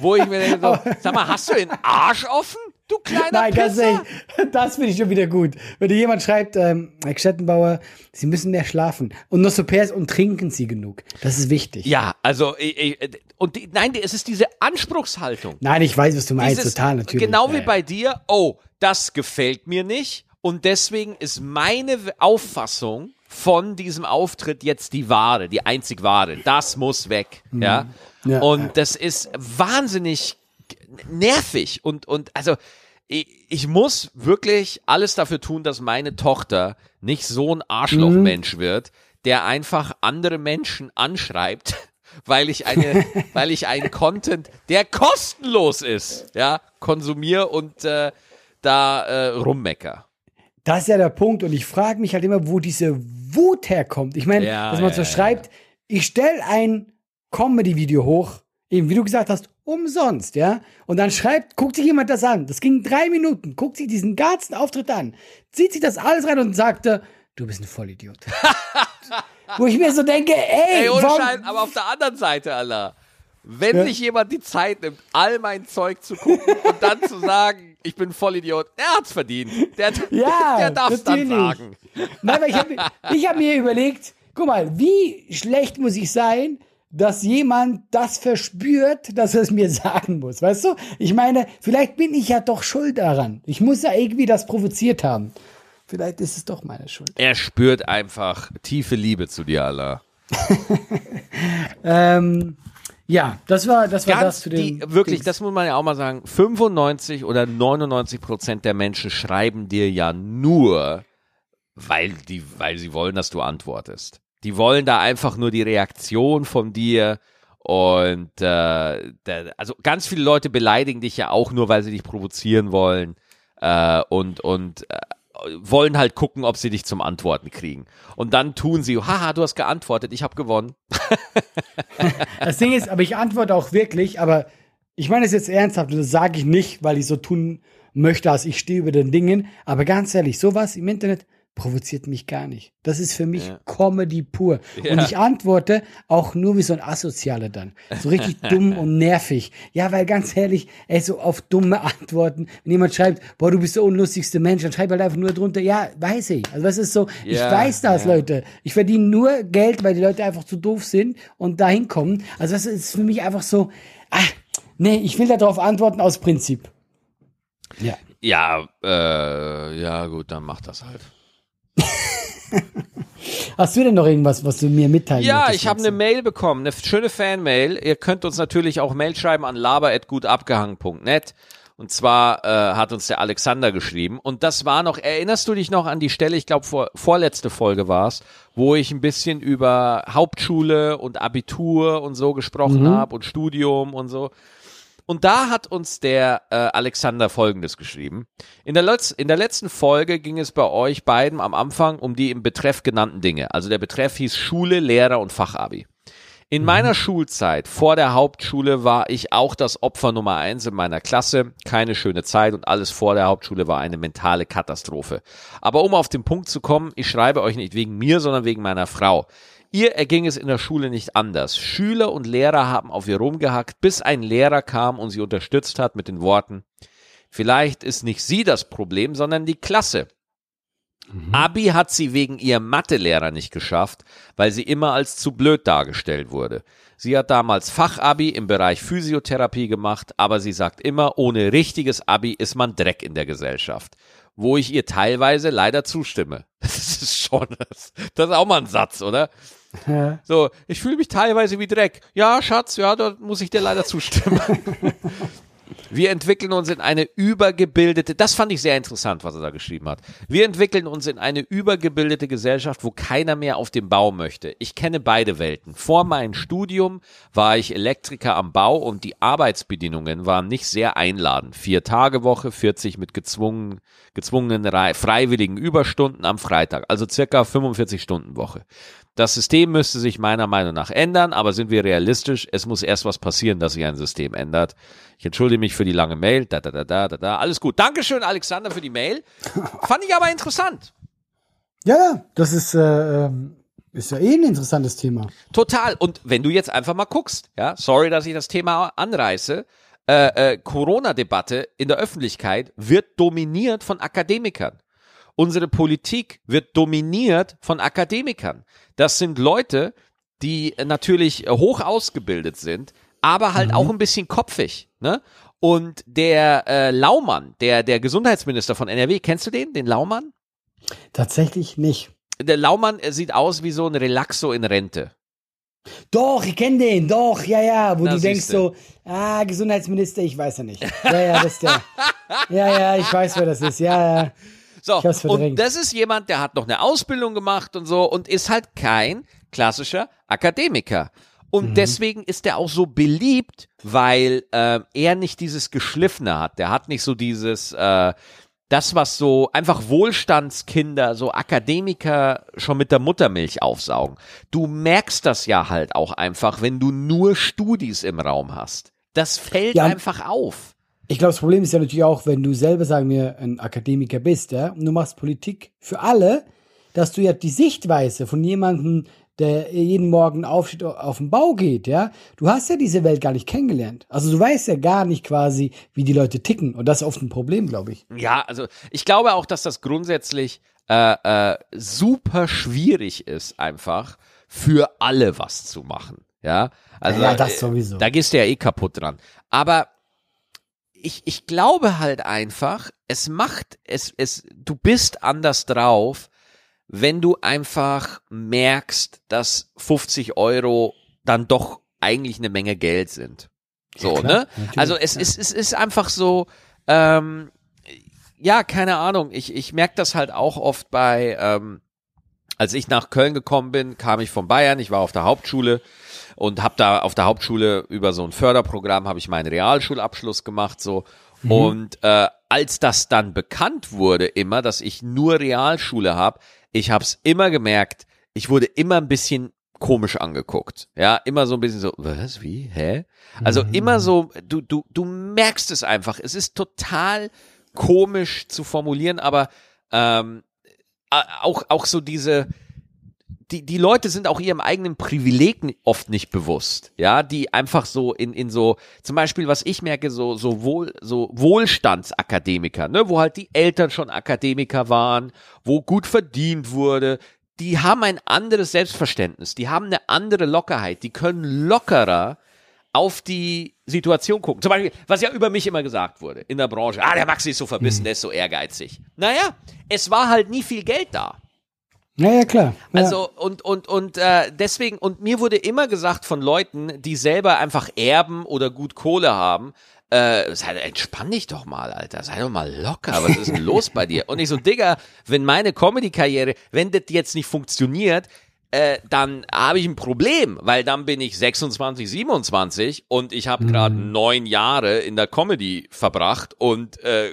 wo ich mir denke, so, sag mal, hast du den Arsch offen, du kleiner Nein, ganz Pisser? ehrlich, das finde ich schon wieder gut. Wenn dir jemand schreibt, ähm, Herr Schettenbauer, Sie müssen mehr schlafen und noch so Pairs und trinken Sie genug. Das ist wichtig. Ja, also, ich, ich, und die, nein, es ist diese Anspruchshaltung. Nein, ich weiß, was du meinst, Dieses- total natürlich. Genau wie ja. bei dir, oh, das gefällt mir nicht und deswegen ist meine Auffassung von diesem Auftritt jetzt die wahre, die einzig wahre. Das muss weg, ja. Mhm. Ja, und ja. das ist wahnsinnig nervig und und also ich, ich muss wirklich alles dafür tun, dass meine Tochter nicht so ein Arschlochmensch wird, der einfach andere Menschen anschreibt, weil ich eine, weil ich einen Content, der kostenlos ist, ja, konsumiere und äh, da äh, rummecker. Das ist ja der Punkt. Und ich frage mich halt immer, wo diese Wut herkommt. Ich meine, Ja, dass man ja, so ja, schreibt, ich stelle ein Comedy-Video hoch, eben wie du gesagt hast, umsonst, ja. Und dann schreibt, guckt sich jemand das an. Das ging drei Minuten, guckt sich diesen ganzen Auftritt an, zieht sich das alles rein und sagte, du bist ein Vollidiot. wo ich mir so denke, ey, Ey, ohne warum, Schein, aber auf der anderen Seite, Allah, wenn sich jemand die Zeit nimmt, all mein Zeug zu gucken und dann zu sagen, ich bin Vollidiot, der hat's verdient. Der, Ja, der darf's dann natürlich. sagen. Nein, aber ich habe ich hab mir überlegt, guck mal, wie schlecht muss ich sein, dass jemand das verspürt, dass er es mir sagen muss, weißt du? Ich meine, vielleicht bin ich ja doch schuld daran. Ich muss ja irgendwie das provoziert haben. Vielleicht ist es doch meine Schuld. Er spürt einfach tiefe Liebe zu dir, Allah. Ähm, ja, das war das war das zu dem die, wirklich, Dings. das muss man ja auch mal sagen, 95 oder 99 Prozent der Menschen schreiben dir ja nur, weil die, weil sie wollen, dass du antwortest. Die wollen da einfach nur die Reaktion von dir und äh, der, also ganz viele Leute beleidigen dich ja auch nur, weil sie dich provozieren wollen äh, und und äh, wollen halt gucken, ob sie dich zum Antworten kriegen. Und dann tun sie, haha, du hast geantwortet, ich habe gewonnen. Das Ding ist, aber ich antworte auch wirklich, aber ich meine es jetzt ernsthaft das sage ich nicht, weil ich so tun möchte, als ich stehe über den Dingen. Aber ganz ehrlich, sowas im Internet provoziert mich gar nicht. Das ist für mich Ja. Comedy pur. Ja. Und ich antworte auch nur wie so ein Asozialer dann. So richtig dumm und nervig. Ja, weil ganz ehrlich, ey, so auf dumme Antworten, wenn jemand schreibt, boah, du bist der unlustigste Mensch, dann schreib halt einfach nur drunter, ja, weiß ich. Also das ist so, ich Ja, weiß das. Leute. Ich verdiene nur Geld, weil die Leute einfach zu doof sind und dahin kommen. Also das ist für mich einfach so, ah, nee, ich will darauf antworten aus Prinzip. Ja. Ja, äh, ja gut, dann mach das halt. Hast du denn noch irgendwas, was du mir mitteilen Ja, ich habe eine Mail bekommen, eine schöne Fanmail. Ihr könnt uns natürlich auch Mail schreiben an laber@gutabgehangen.net. Und zwar äh, hat uns der Alexander geschrieben. Und das war noch, erinnerst du dich noch an die Stelle, ich glaube vor, vorletzte Folge war's, wo ich ein bisschen über Hauptschule und Abitur und so gesprochen habe und Studium und so. Und da hat uns der äh, Alexander Folgendes geschrieben. In der, Letz in der letzten Folge ging es bei euch beiden am Anfang um die im Betreff genannten Dinge. Also der Betreff hieß Schule, Lehrer und Fachabi. In meiner Schulzeit, vor der Hauptschule, war ich auch das Opfer Nummer eins in meiner Klasse. Keine schöne Zeit und alles vor der Hauptschule war eine mentale Katastrophe. Aber um auf den Punkt zu kommen, ich schreibe euch nicht wegen mir, sondern wegen meiner Frau. Ihr erging es in der Schule nicht anders. Schüler und Lehrer haben auf ihr rumgehackt, bis ein Lehrer kam und sie unterstützt hat mit den Worten, vielleicht ist nicht sie das Problem, sondern die Klasse. Mhm. Abi hat sie wegen ihrem Mathelehrer nicht geschafft, weil sie immer als zu blöd dargestellt wurde. Sie hat damals Fachabi im Bereich Physiotherapie gemacht, aber sie sagt immer, ohne richtiges Abi ist man Dreck in der Gesellschaft. Wo ich ihr teilweise leider zustimme. Das ist schon, das, das ist auch mal ein Satz, oder? Ja. So, ich fühle mich teilweise wie Dreck. Ja, Schatz, ja, da muss ich dir leider zustimmen. Wir entwickeln uns in eine übergebildete, das fand ich sehr interessant, was er da geschrieben hat. Wir entwickeln uns in eine übergebildete Gesellschaft, wo keiner mehr auf dem Bau möchte. Ich kenne beide Welten. Vor meinem Studium war ich Elektriker am Bau und die Arbeitsbedingungen waren nicht sehr einladend. Vier Tage Woche, 40 mit gezwungen, gezwungenen freiwilligen Überstunden am Freitag, also circa 45 Stunden Woche. Das System müsste sich meiner Meinung nach ändern, aber sind wir realistisch, es muss erst was passieren, dass sich ein System ändert. Ich entschuldige mich für die lange Mail. Da, da, da, da, da, da. Alles gut. Dankeschön, Alexander, für die Mail. Fand ich aber interessant. Ja, ja, das ist, äh, ähm, ist ja eh ein interessantes Thema. Total. Und wenn du jetzt einfach mal guckst, ja, sorry, dass ich das Thema anreiße, äh, äh, Corona-Debatte in der Öffentlichkeit wird dominiert von Akademikern. Unsere Politik wird dominiert von Akademikern. Das sind Leute, die natürlich hoch ausgebildet sind, aber halt mhm. auch ein bisschen kopfig. Ne? Und der äh, Laumann, der, der Gesundheitsminister von NRW, kennst du den, den Laumann? Tatsächlich nicht. Der Laumann sieht aus wie so ein Relaxo in Rente. Doch, ich kenne den, doch, ja, ja, wo Na, du denkst so, ah, Gesundheitsminister, ich weiß ja nicht. Ja, ja, das ist der. ja, ja, ich weiß, wer das ist, ja, ja. So, und das ist jemand, der hat noch eine Ausbildung gemacht und so und ist halt kein klassischer Akademiker. Und mhm. deswegen ist er auch so beliebt, weil äh, er nicht dieses Geschliffene hat. Der hat nicht so dieses, äh, das, was so einfach Wohlstandskinder, so Akademiker schon mit der Muttermilch aufsaugen. Du merkst das ja halt auch einfach, wenn du nur Studis im Raum hast. Das fällt ja. einfach auf. Ich glaube, das Problem ist ja natürlich auch, wenn du selber, sagen wir, ein Akademiker bist, ja, und du machst Politik für alle, dass du ja die Sichtweise von jemandem, der jeden Morgen aufsteht, auf den Bau geht, ja, du hast ja diese Welt gar nicht kennengelernt. Also du weißt ja gar nicht quasi, wie die Leute ticken. Und das ist oft ein Problem, glaube ich. Ja, also ich glaube auch, dass das grundsätzlich äh, äh, super schwierig ist, einfach für alle was zu machen. Ja, also ja, das sowieso. Da gehst du ja eh kaputt dran. Aber ich, ich glaube halt einfach, es macht, es, es, du bist anders drauf, wenn du einfach merkst, dass 50 Euro dann doch eigentlich eine Menge Geld sind. So, ja, ne? Also es, ja. ist, es ist einfach so, ähm, ja, keine Ahnung, ich, ich merke das halt auch oft bei, ähm, als ich nach Köln gekommen bin, kam ich von Bayern, ich war auf der Hauptschule und habe da auf der Hauptschule über so ein Förderprogramm habe ich meinen Realschulabschluss gemacht so mhm. und äh, als das dann bekannt wurde immer, dass ich nur Realschule habe, ich habe es immer gemerkt, ich wurde immer ein bisschen komisch angeguckt. Ja, immer so ein bisschen so, was, wie, hä? Also mhm. immer so, du, du, du merkst es einfach. Es ist total komisch zu formulieren, aber ähm, auch, auch so diese, die, die Leute sind auch ihrem eigenen Privileg oft nicht bewusst, ja, die einfach so in, in so, zum Beispiel, was ich merke, so, so wohl, so Wohlstandsakademiker, ne, wo halt die Eltern schon Akademiker waren, wo gut verdient wurde, die haben ein anderes Selbstverständnis, die haben eine andere Lockerheit, die können lockerer auf die Situation gucken. Zum Beispiel, was ja über mich immer gesagt wurde in der Branche, ah, der Maxi ist so verbissen, mhm. der ist so ehrgeizig. Naja, es war halt nie viel Geld da. Ja, ja, klar. Ja. Also und und und äh, deswegen und mir wurde immer gesagt von Leuten, die selber einfach erben oder gut Kohle haben, äh, sei, entspann dich doch mal, Alter, sei doch mal locker, was ist denn los bei dir? Und ich so, Digga, wenn meine Comedy-Karriere, wenn das jetzt nicht funktioniert, äh, dann habe ich ein Problem, weil dann bin ich 26, 27 und ich habe gerade mhm. neun Jahre in der Comedy verbracht und äh,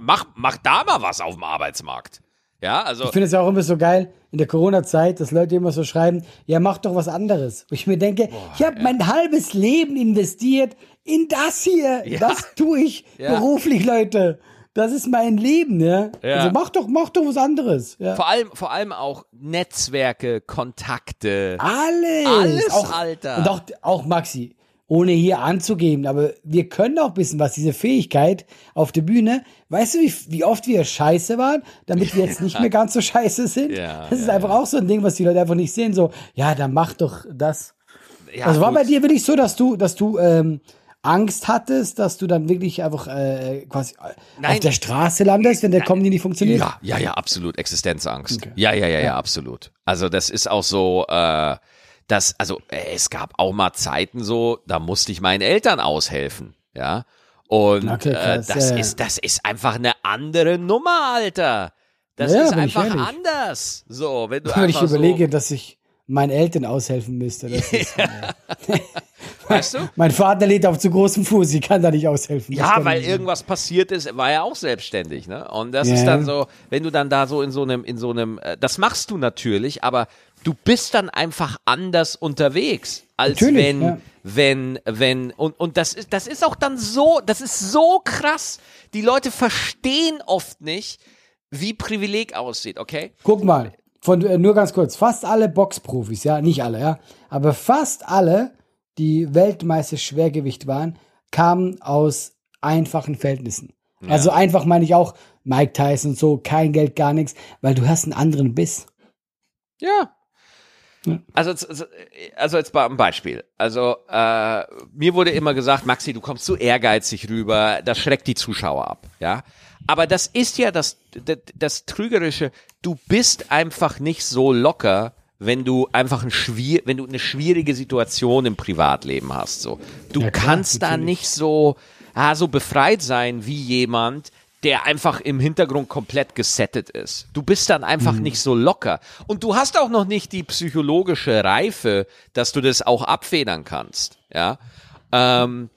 mach, mach da mal was auf dem Arbeitsmarkt. Ja, also. Ich finde es ja auch immer so geil in der Corona-Zeit, dass Leute immer so schreiben, ja, mach doch was anderes. Und ich mir denke, ich habe mein halbes Leben investiert in das hier. Ja. Das tue ich Ja. beruflich, Leute. Das ist mein Leben, ja. Also mach doch, mach doch was anderes. Ja. vor allem, vor allem auch Netzwerke, Kontakte. Alles. Alles, auch, Alter. Und auch, auch Maxi, ohne hier anzugeben, aber wir können auch wissen, was diese Fähigkeit auf der Bühne, weißt du, wie, wie oft wir scheiße waren, damit wir jetzt nicht mehr ganz so scheiße sind? Ja, das ist ja, einfach auch so ein Ding, was die Leute einfach nicht sehen, so, ja, dann mach doch das. Ja, also war gut. bei dir wirklich so, dass du, dass du ähm, Angst hattest, dass du dann wirklich einfach äh, quasi auf Nein. der Straße landest, wenn der Comedy nicht funktioniert? Ja, ja, ja, absolut. Existenzangst. Okay. Ja, ja, ja, ja, absolut. Also das ist auch so, äh, das, also äh, es gab auch mal Zeiten so, da musste ich meinen Eltern aushelfen, ja. Und Okay, äh, krass, das ja, ja. ist, das ist einfach eine andere Nummer, Alter. Das Ja, ist einfach anders. So, wenn du Wenn ich überlege, dass ich meinen Eltern aushelfen müsste. Das ist, so, weißt du? Mein Vater lädt auf zu großem Fuß, ich kann da nicht aushelfen. Ja, weil irgendwas passiert ist, war er auch selbstständig, ne? Und das Ja. ist dann so, wenn du dann da so in so einem, in so einem, äh, das machst du natürlich, aber du bist dann einfach anders unterwegs, als Natürlich, wenn, ja. wenn, wenn, und, und das ist, das ist auch dann so, das ist so krass. Die Leute verstehen oft nicht, wie Privileg aussieht, okay? Guck mal, von, äh, nur ganz kurz, fast alle Boxprofis, ja, nicht alle, ja, aber fast alle, die Weltmeister Schwergewicht waren, kamen aus einfachen Verhältnissen. Also einfach meine ich auch Mike Tyson und so, kein Geld, gar nichts, weil du hast einen anderen Biss. Ja. Ja. Also, also, also jetzt mal ein Beispiel. Also äh, mir wurde immer gesagt, Maxi, du kommst zu ehrgeizig rüber, das schreckt die Zuschauer ab, ja. Aber das ist ja das, das, das Trügerische. Du bist einfach nicht so locker, wenn du einfach ein schwier wenn du eine schwierige Situation im Privatleben hast. So, du Ja, klar, kannst da nicht so, ah, so befreit sein wie jemand, der einfach im Hintergrund komplett gesettet ist. Du bist dann einfach Mhm. nicht nicht so locker. Und du hast auch noch nicht die psychologische Reife, dass du das auch abfedern kannst. Ja. Ähm,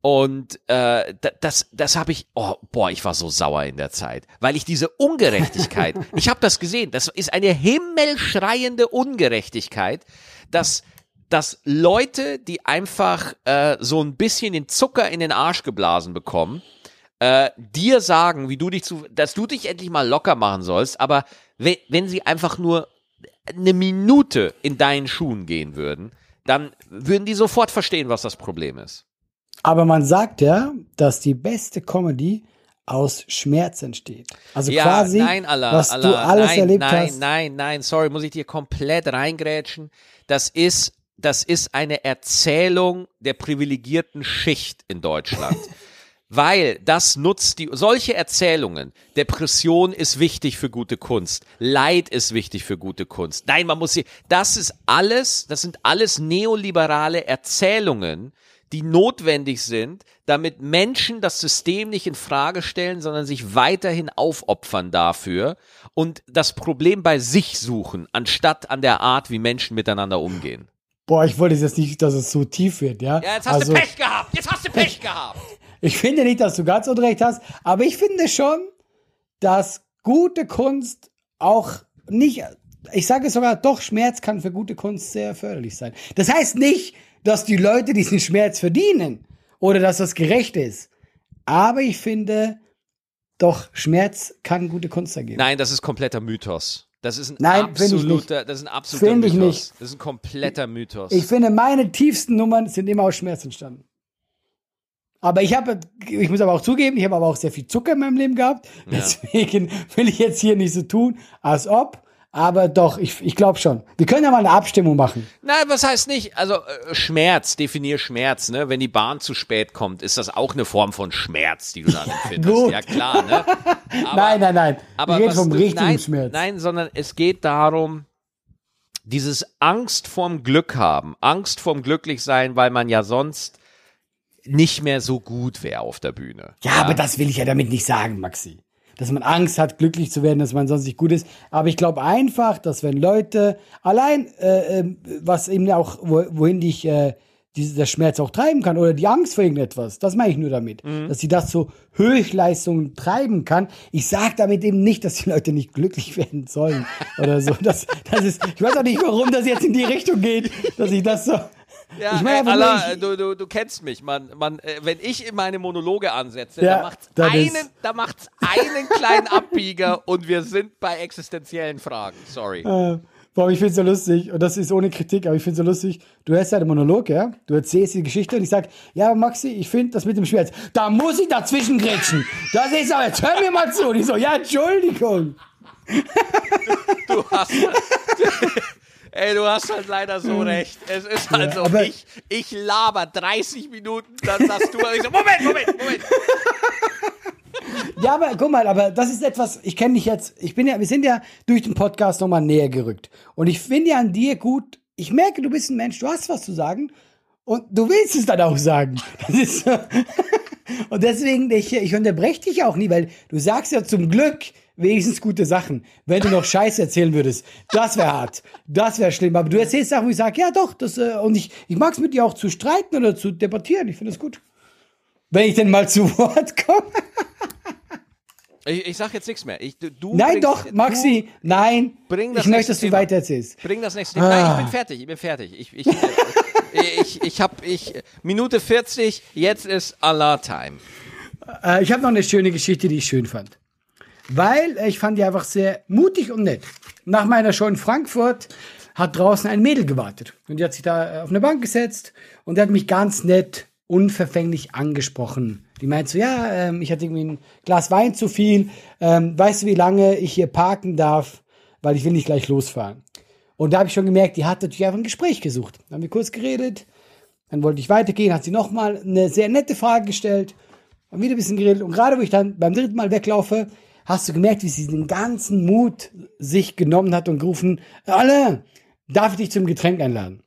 und äh, da- das, das habe ich, oh, boah, ich war so sauer in der Zeit, weil ich diese Ungerechtigkeit, ich habe das gesehen, das ist eine himmelschreiende Ungerechtigkeit, dass, dass Leute, die einfach äh, so ein bisschen den Zucker in den Arsch geblasen bekommen, äh, dir sagen, wie du dich zu, dass du dich endlich mal locker machen sollst, aber wenn, wenn sie einfach nur eine Minute in deinen Schuhen gehen würden, dann würden die sofort verstehen, was das Problem ist. Aber man sagt ja, dass die beste Comedy aus Schmerz entsteht. Also Ja, quasi, nein, Allah, was Allah, du alles nein, erlebt nein, hast. Nein, nein, sorry, muss ich dir komplett reingrätschen. Das ist, das ist eine Erzählung der privilegierten Schicht in Deutschland. Weil das nutzt die, solche Erzählungen, Depression ist wichtig für gute Kunst, Leid ist wichtig für gute Kunst. Nein, man muss sie, das ist alles, das sind alles neoliberale Erzählungen, die notwendig sind, damit Menschen das System nicht in Frage stellen, sondern sich weiterhin aufopfern dafür und das Problem bei sich suchen, anstatt an der Art, wie Menschen miteinander umgehen. Boah, ich wollte jetzt nicht, dass es so tief wird, ja. Ja, jetzt hast also, du Pech gehabt. Jetzt hast du Pech gehabt. Ich finde nicht, dass du ganz unrecht hast, aber ich finde schon, dass gute Kunst auch nicht, ich sage sogar, doch, Schmerz kann für gute Kunst sehr förderlich sein. Das heißt nicht, dass die Leute diesen Schmerz verdienen oder dass das gerecht ist. Aber ich finde, doch, Schmerz kann gute Kunst ergeben. Nein, das ist kompletter Mythos. Das ist ein Nein, absoluter, das ist ein absoluter Finde ich Mythos. nicht. Das ist ein kompletter Mythos. Ich finde, meine tiefsten Nummern sind immer aus Schmerz entstanden. Aber ich habe, ich muss aber auch zugeben, ich habe aber auch sehr viel Zucker in meinem Leben gehabt. Deswegen will ich jetzt hier nicht so tun, als ob. Aber doch, ich, ich glaube schon. Wir können ja mal eine Abstimmung machen. Nein, was heißt nicht? Also äh, Schmerz, definier Schmerz, ne? Wenn die Bahn zu spät kommt, ist das auch eine Form von Schmerz, die du dann empfindest. gut. Ja, klar, ne? Aber, nein, nein, nein. aber ich rede vom richtigen nein, Schmerz. Nein, sondern es geht darum, dieses Angst vorm Glück haben, Angst vorm Glücklichsein, weil man ja sonst nicht mehr so gut wäre auf der Bühne. Ja, aber das will ich ja damit nicht sagen, Maxi. Dass man Angst hat, glücklich zu werden, dass man sonst nicht gut ist. Aber ich glaube einfach, dass wenn Leute allein, äh, ähm, was eben auch, wo, wohin dich äh, dieser Schmerz auch treiben kann oder die Angst vor irgendetwas. Das meine ich nur damit. Mhm. Dass sie das so Höchstleistungen treiben kann. Ich sage damit eben nicht, dass die Leute nicht glücklich werden sollen oder so. Das, das ist, ich weiß auch nicht, warum das jetzt in die Richtung geht, dass ich das so. Ja, ich meine ey, einfach Allah, du, ich- du, du kennst mich, man, man, äh, wenn ich in meine Monologe ansetze, Ja, da macht's einen, ist- da macht's einen kleinen Abbieger und wir sind bei existenziellen Fragen. Sorry. Äh, Boah, ich find's so lustig, und das ist ohne Kritik, aber ich find's so lustig. Du hörst ja den Monolog, ja? Du erzählst die Geschichte und ich sag, ja, Maxi, ich finde das mit dem Schmerz, da muss ich dazwischen grätschen. Das ist aber, jetzt hör mir mal zu. Und ich so, ja, Entschuldigung. Du hast, ey, du hast halt leider so recht. Es ist halt so, aber- ich, ich laber 30 Minuten, dann sagst du, ich so, Moment, Moment, Moment. Ja, aber guck mal, aber das ist etwas, ich kenne dich jetzt, ich bin ja, wir sind ja durch den Podcast nochmal näher gerückt. Und ich finde ja an dir gut, ich merke, du bist ein Mensch, du hast was zu sagen und du willst es dann auch sagen. Das ist so. Und deswegen, ich, ich unterbreche dich auch nie, weil du sagst ja zum Glück wenigstens gute Sachen. Wenn du noch Scheiße erzählen würdest, das wäre hart. Das wäre schlimm. Aber du erzählst Sachen, wo ich sage, ja doch, das, äh, und ich, ich mag es mit dir auch zu streiten oder zu debattieren. Ich finde das gut. Wenn ich denn mal zu Wort komme. Ich, ich sag jetzt nichts mehr. Ich, du, du Nein, bringst- doch, Maxi, nein. bring das ich möchte, dass du Thema. weiter erzählst. Du, bring das nächste Thema. Nein, ich Ah. bin fertig, ich bin fertig. Ich, ich, äh, ich, ich hab, ich, Minute 40, jetzt ist Allah-Time. Äh, ich habe noch eine schöne Geschichte, die ich schön fand. Weil äh, ich fand die einfach sehr mutig und nett. Nach meiner Show in Frankfurt hat draußen ein Mädel gewartet. Und die hat sich da äh, auf eine Bank gesetzt und die hat mich ganz nett, unverfänglich angesprochen. Die meint so, ja, ähm, ich hatte irgendwie ein Glas Wein zu viel. Ähm, weißt du, wie lange ich hier parken darf? Weil ich will nicht gleich losfahren. Und da habe ich schon gemerkt, die hat natürlich einfach ein Gespräch gesucht. Dann haben wir kurz geredet. Dann wollte ich weitergehen, hat sie nochmal eine sehr nette Frage gestellt. Haben wieder ein bisschen geredet. Und gerade wo ich dann beim dritten Mal weglaufe, hast du gemerkt, wie sie den ganzen Mut sich genommen hat und gerufen, alle, darf ich dich zum Getränk einladen?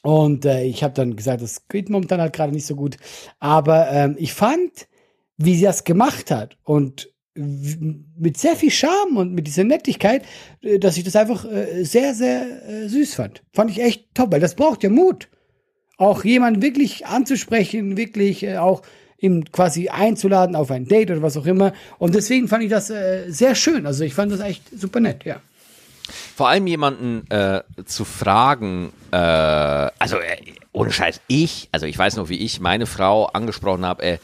Und äh, ich habe dann gesagt, das geht momentan halt gerade nicht so gut. Aber ähm, ich fand, wie sie das gemacht hat und mit sehr viel Charme und mit dieser Nettigkeit, äh, dass ich das einfach äh, sehr, sehr äh, süß fand. Fand ich echt top, weil das braucht ja Mut. Auch jemanden wirklich anzusprechen, wirklich äh, auch ihm quasi einzuladen auf ein Date oder was auch immer. Und deswegen fand ich das äh, sehr schön. Also ich fand das echt super nett, ja. Vor allem jemanden äh, zu fragen, äh, also äh, ohne Scheiß, ich, also ich weiß noch, wie ich meine Frau angesprochen habe, äh,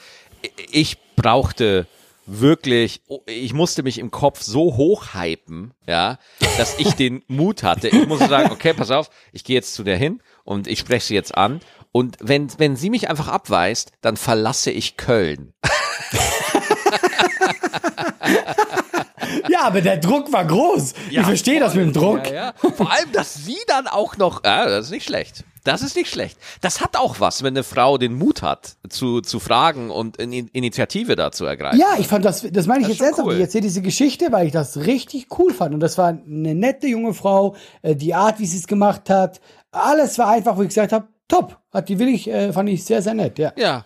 ich brauchte wirklich, oh, ich musste mich im Kopf so hochhypen, ja, dass ich den Mut hatte. Ich musste sagen, okay, pass auf, ich gehe jetzt zu der hin und ich spreche sie jetzt an. Und wenn, wenn sie mich einfach abweist, dann verlasse ich Köln. Ja, aber der Druck war groß. ich verstehe das mit dem Druck. Ja, ja. Vor allem, dass sie dann auch noch, ja, das ist nicht schlecht. Das ist nicht schlecht. Das hat auch was, wenn eine Frau den Mut hat, zu, zu fragen und in Initiative da zu ergreifen. Ja, ich fand das, das meine ich Das jetzt ernsthaft. cool. Ich erzähle diese Geschichte, weil ich das richtig cool fand. Und das war eine nette junge Frau, äh, die Art, wie sie es gemacht hat. Alles war einfach, wo ich gesagt habe, top. Hat die wirklich, äh, fand ich sehr, sehr nett, ja. Ja.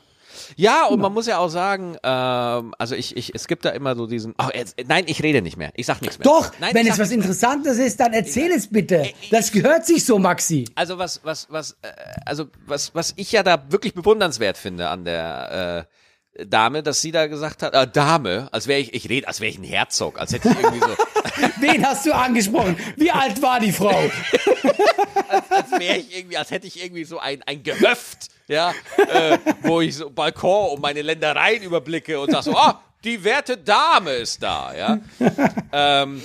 Ja, und man muss ja auch sagen, ähm, also ich, ich, es gibt da immer so diesen, ach, jetzt, nein, ich rede nicht mehr. Ich sag nichts mehr. Doch, nein, wenn ich es was. Interessantes ist, dann erzähl es bitte. Das gehört sich so, Maxi. Also was, was, was, äh, also was, was ich ja da wirklich bewundernswert finde an der äh, Dame, dass sie da gesagt hat, äh, Dame, als wäre ich, ich rede, als wäre ich ein Herzog, als hätte ich irgendwie so, Wen hast du angesprochen? Wie alt war die Frau? als wäre ich irgendwie, als hätte ich irgendwie so ein, ein Gehöft, ja, äh, wo ich so Balkon und meine Ländereien überblicke und sag so, ah, die werte Dame ist da, ja. ähm,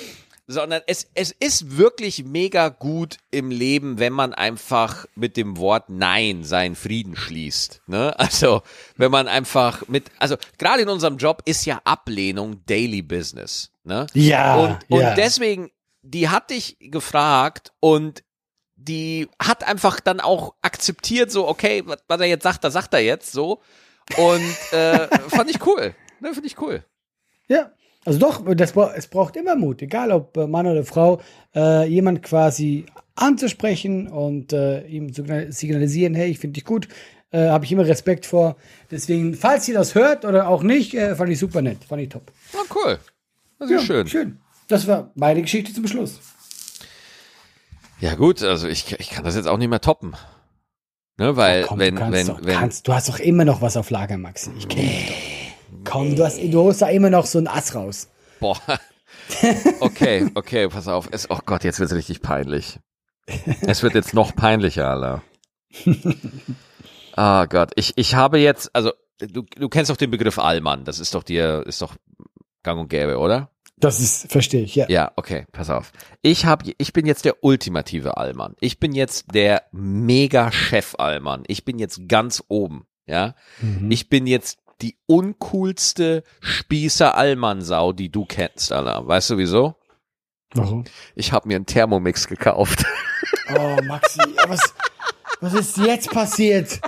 sondern es, es ist wirklich mega gut im Leben, wenn man einfach mit dem Wort Nein seinen Frieden schließt. Ne? Also, wenn man einfach mit, also gerade in unserem Job ist ja Ablehnung Daily Business. Ne? Ja, Und, und ja. deswegen, die hat dich gefragt und die hat einfach dann auch akzeptiert, so, okay, was, was er jetzt sagt, das sagt er jetzt so. Und äh, fand ich cool. Ne, finde ich cool. Ja, also doch, das, es braucht immer Mut, egal ob äh, Mann oder Frau, äh, jemand quasi anzusprechen und äh, ihm zu signal- signalisieren, hey, ich finde dich gut, äh, habe ich immer Respekt vor. Deswegen, falls ihr das hört oder auch nicht, äh, fand ich super nett, fand ich top. War cool. Das ist schön. Schön. Das war meine Geschichte zum Schluss. Ja gut, also ich, ich kann das jetzt auch nicht mehr toppen. Ne, weil Komm, wenn, du, kannst wenn, doch, wenn, kannst, du hast doch immer noch was auf Lager, Maxi. Ich kenne dich doch. Komm, du, hast, du holst da immer noch so ein Ass raus. boah. Okay, okay, pass auf. Es, oh Gott, jetzt wird's richtig peinlich. Es wird jetzt noch peinlicher, Alter. Ah Gott, ich, ich habe jetzt, also, du, du kennst doch den Begriff Allmann. Das ist doch dir, ist doch gang und gäbe, oder? Das ist, verstehe ich, ja. Ja, okay, pass auf. Ich hab, ich bin jetzt der ultimative Allmann. Ich bin jetzt der Mega-Chef-Allmann. Ich bin jetzt ganz oben, ja. Mhm. Ich bin jetzt die uncoolste Spießer-Allmann-Sau, die du kennst, Alter. Weißt du wieso? Warum? Ich habe mir einen Thermomix gekauft. Oh, Maxi, was, was ist jetzt passiert?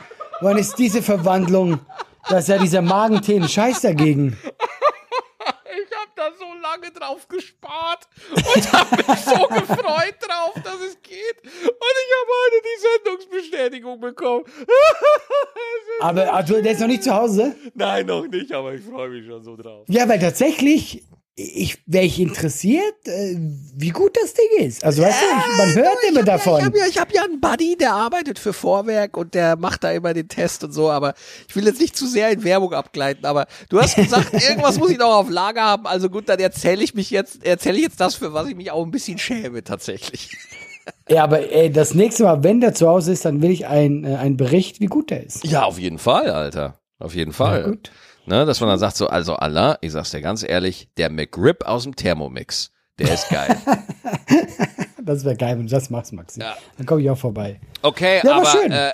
Wann ist diese Verwandlung? Da ist ja dieser Magentee ein Scheiß dagegen. Ich habe da so lange drauf gespart und habe mich so gefreut drauf, dass es geht. Und ich habe heute die Sendungsbestätigung bekommen. Aber du, der ist noch nicht zu Hause? Nein, noch nicht, aber ich freue mich schon so drauf. Ja, weil tatsächlich, ich wäre ich interessiert, äh, wie gut das Ding ist. Also weißt du, ich, man hört immer davon. Ich habe ja, ich hab ja einen Buddy, der arbeitet für Vorwerk und der macht da immer den Test und so, aber ich will jetzt nicht zu sehr in Werbung abgleiten, aber du hast gesagt, irgendwas muss ich noch auf Lager haben, also gut, dann erzähle ich mich jetzt, erzähle ich jetzt das, für was ich mich auch ein bisschen schäme tatsächlich. Ja, aber ey, das nächste Mal, wenn der zu Hause ist, dann will ich ein, äh, einen Bericht, wie gut der ist. Ja, auf jeden Fall, Alter. Auf jeden Fall. Ja, gut. Ne, dass man dann sagt so, also Allah, ich sag's dir ganz ehrlich, der McRib aus dem Thermomix, der ist geil. Das wäre geil, wenn du das machst, Maxi. Ja. Dann komme ich auch vorbei. Okay, Ja, aber schön. äh,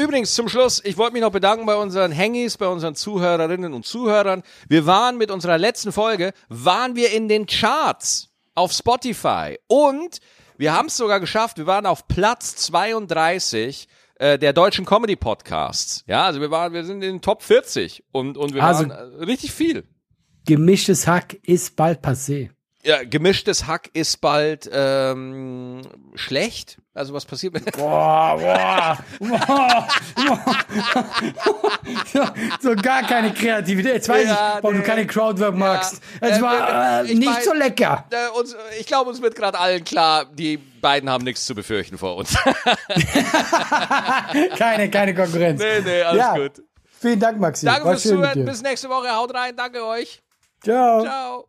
übrigens zum Schluss, ich wollte mich noch bedanken bei unseren Hangis, bei unseren Zuhörerinnen und Zuhörern. Wir waren mit unserer letzten Folge, waren wir in den Charts auf Spotify und wir haben es sogar geschafft, wir waren auf Platz 32 äh, der deutschen Comedy Podcasts. Ja, also wir waren, wir sind in den Top 40 und, und wir Also- waren äh, richtig viel. Gemischtes Hack ist bald passé. Ja, gemischtes Hack ist bald ähm, schlecht. Also was passiert mit Boah, boah, boah, so, so gar keine Kreativität. Jetzt weiß Ja, ich, warum nee. du keine Crowdwork magst. Ja. Es Äh, war äh, ich nicht mein- so lecker. äh, uns, ich glaube, uns wird gerade allen klar, die beiden haben nichts zu befürchten vor uns. Keine, keine Konkurrenz. nee, nee, alles Ja. gut. Vielen Dank, Maxi. Danke fürs Zuhören. Bis nächste Woche. Haut rein. Danke euch. Ciao. Ciao.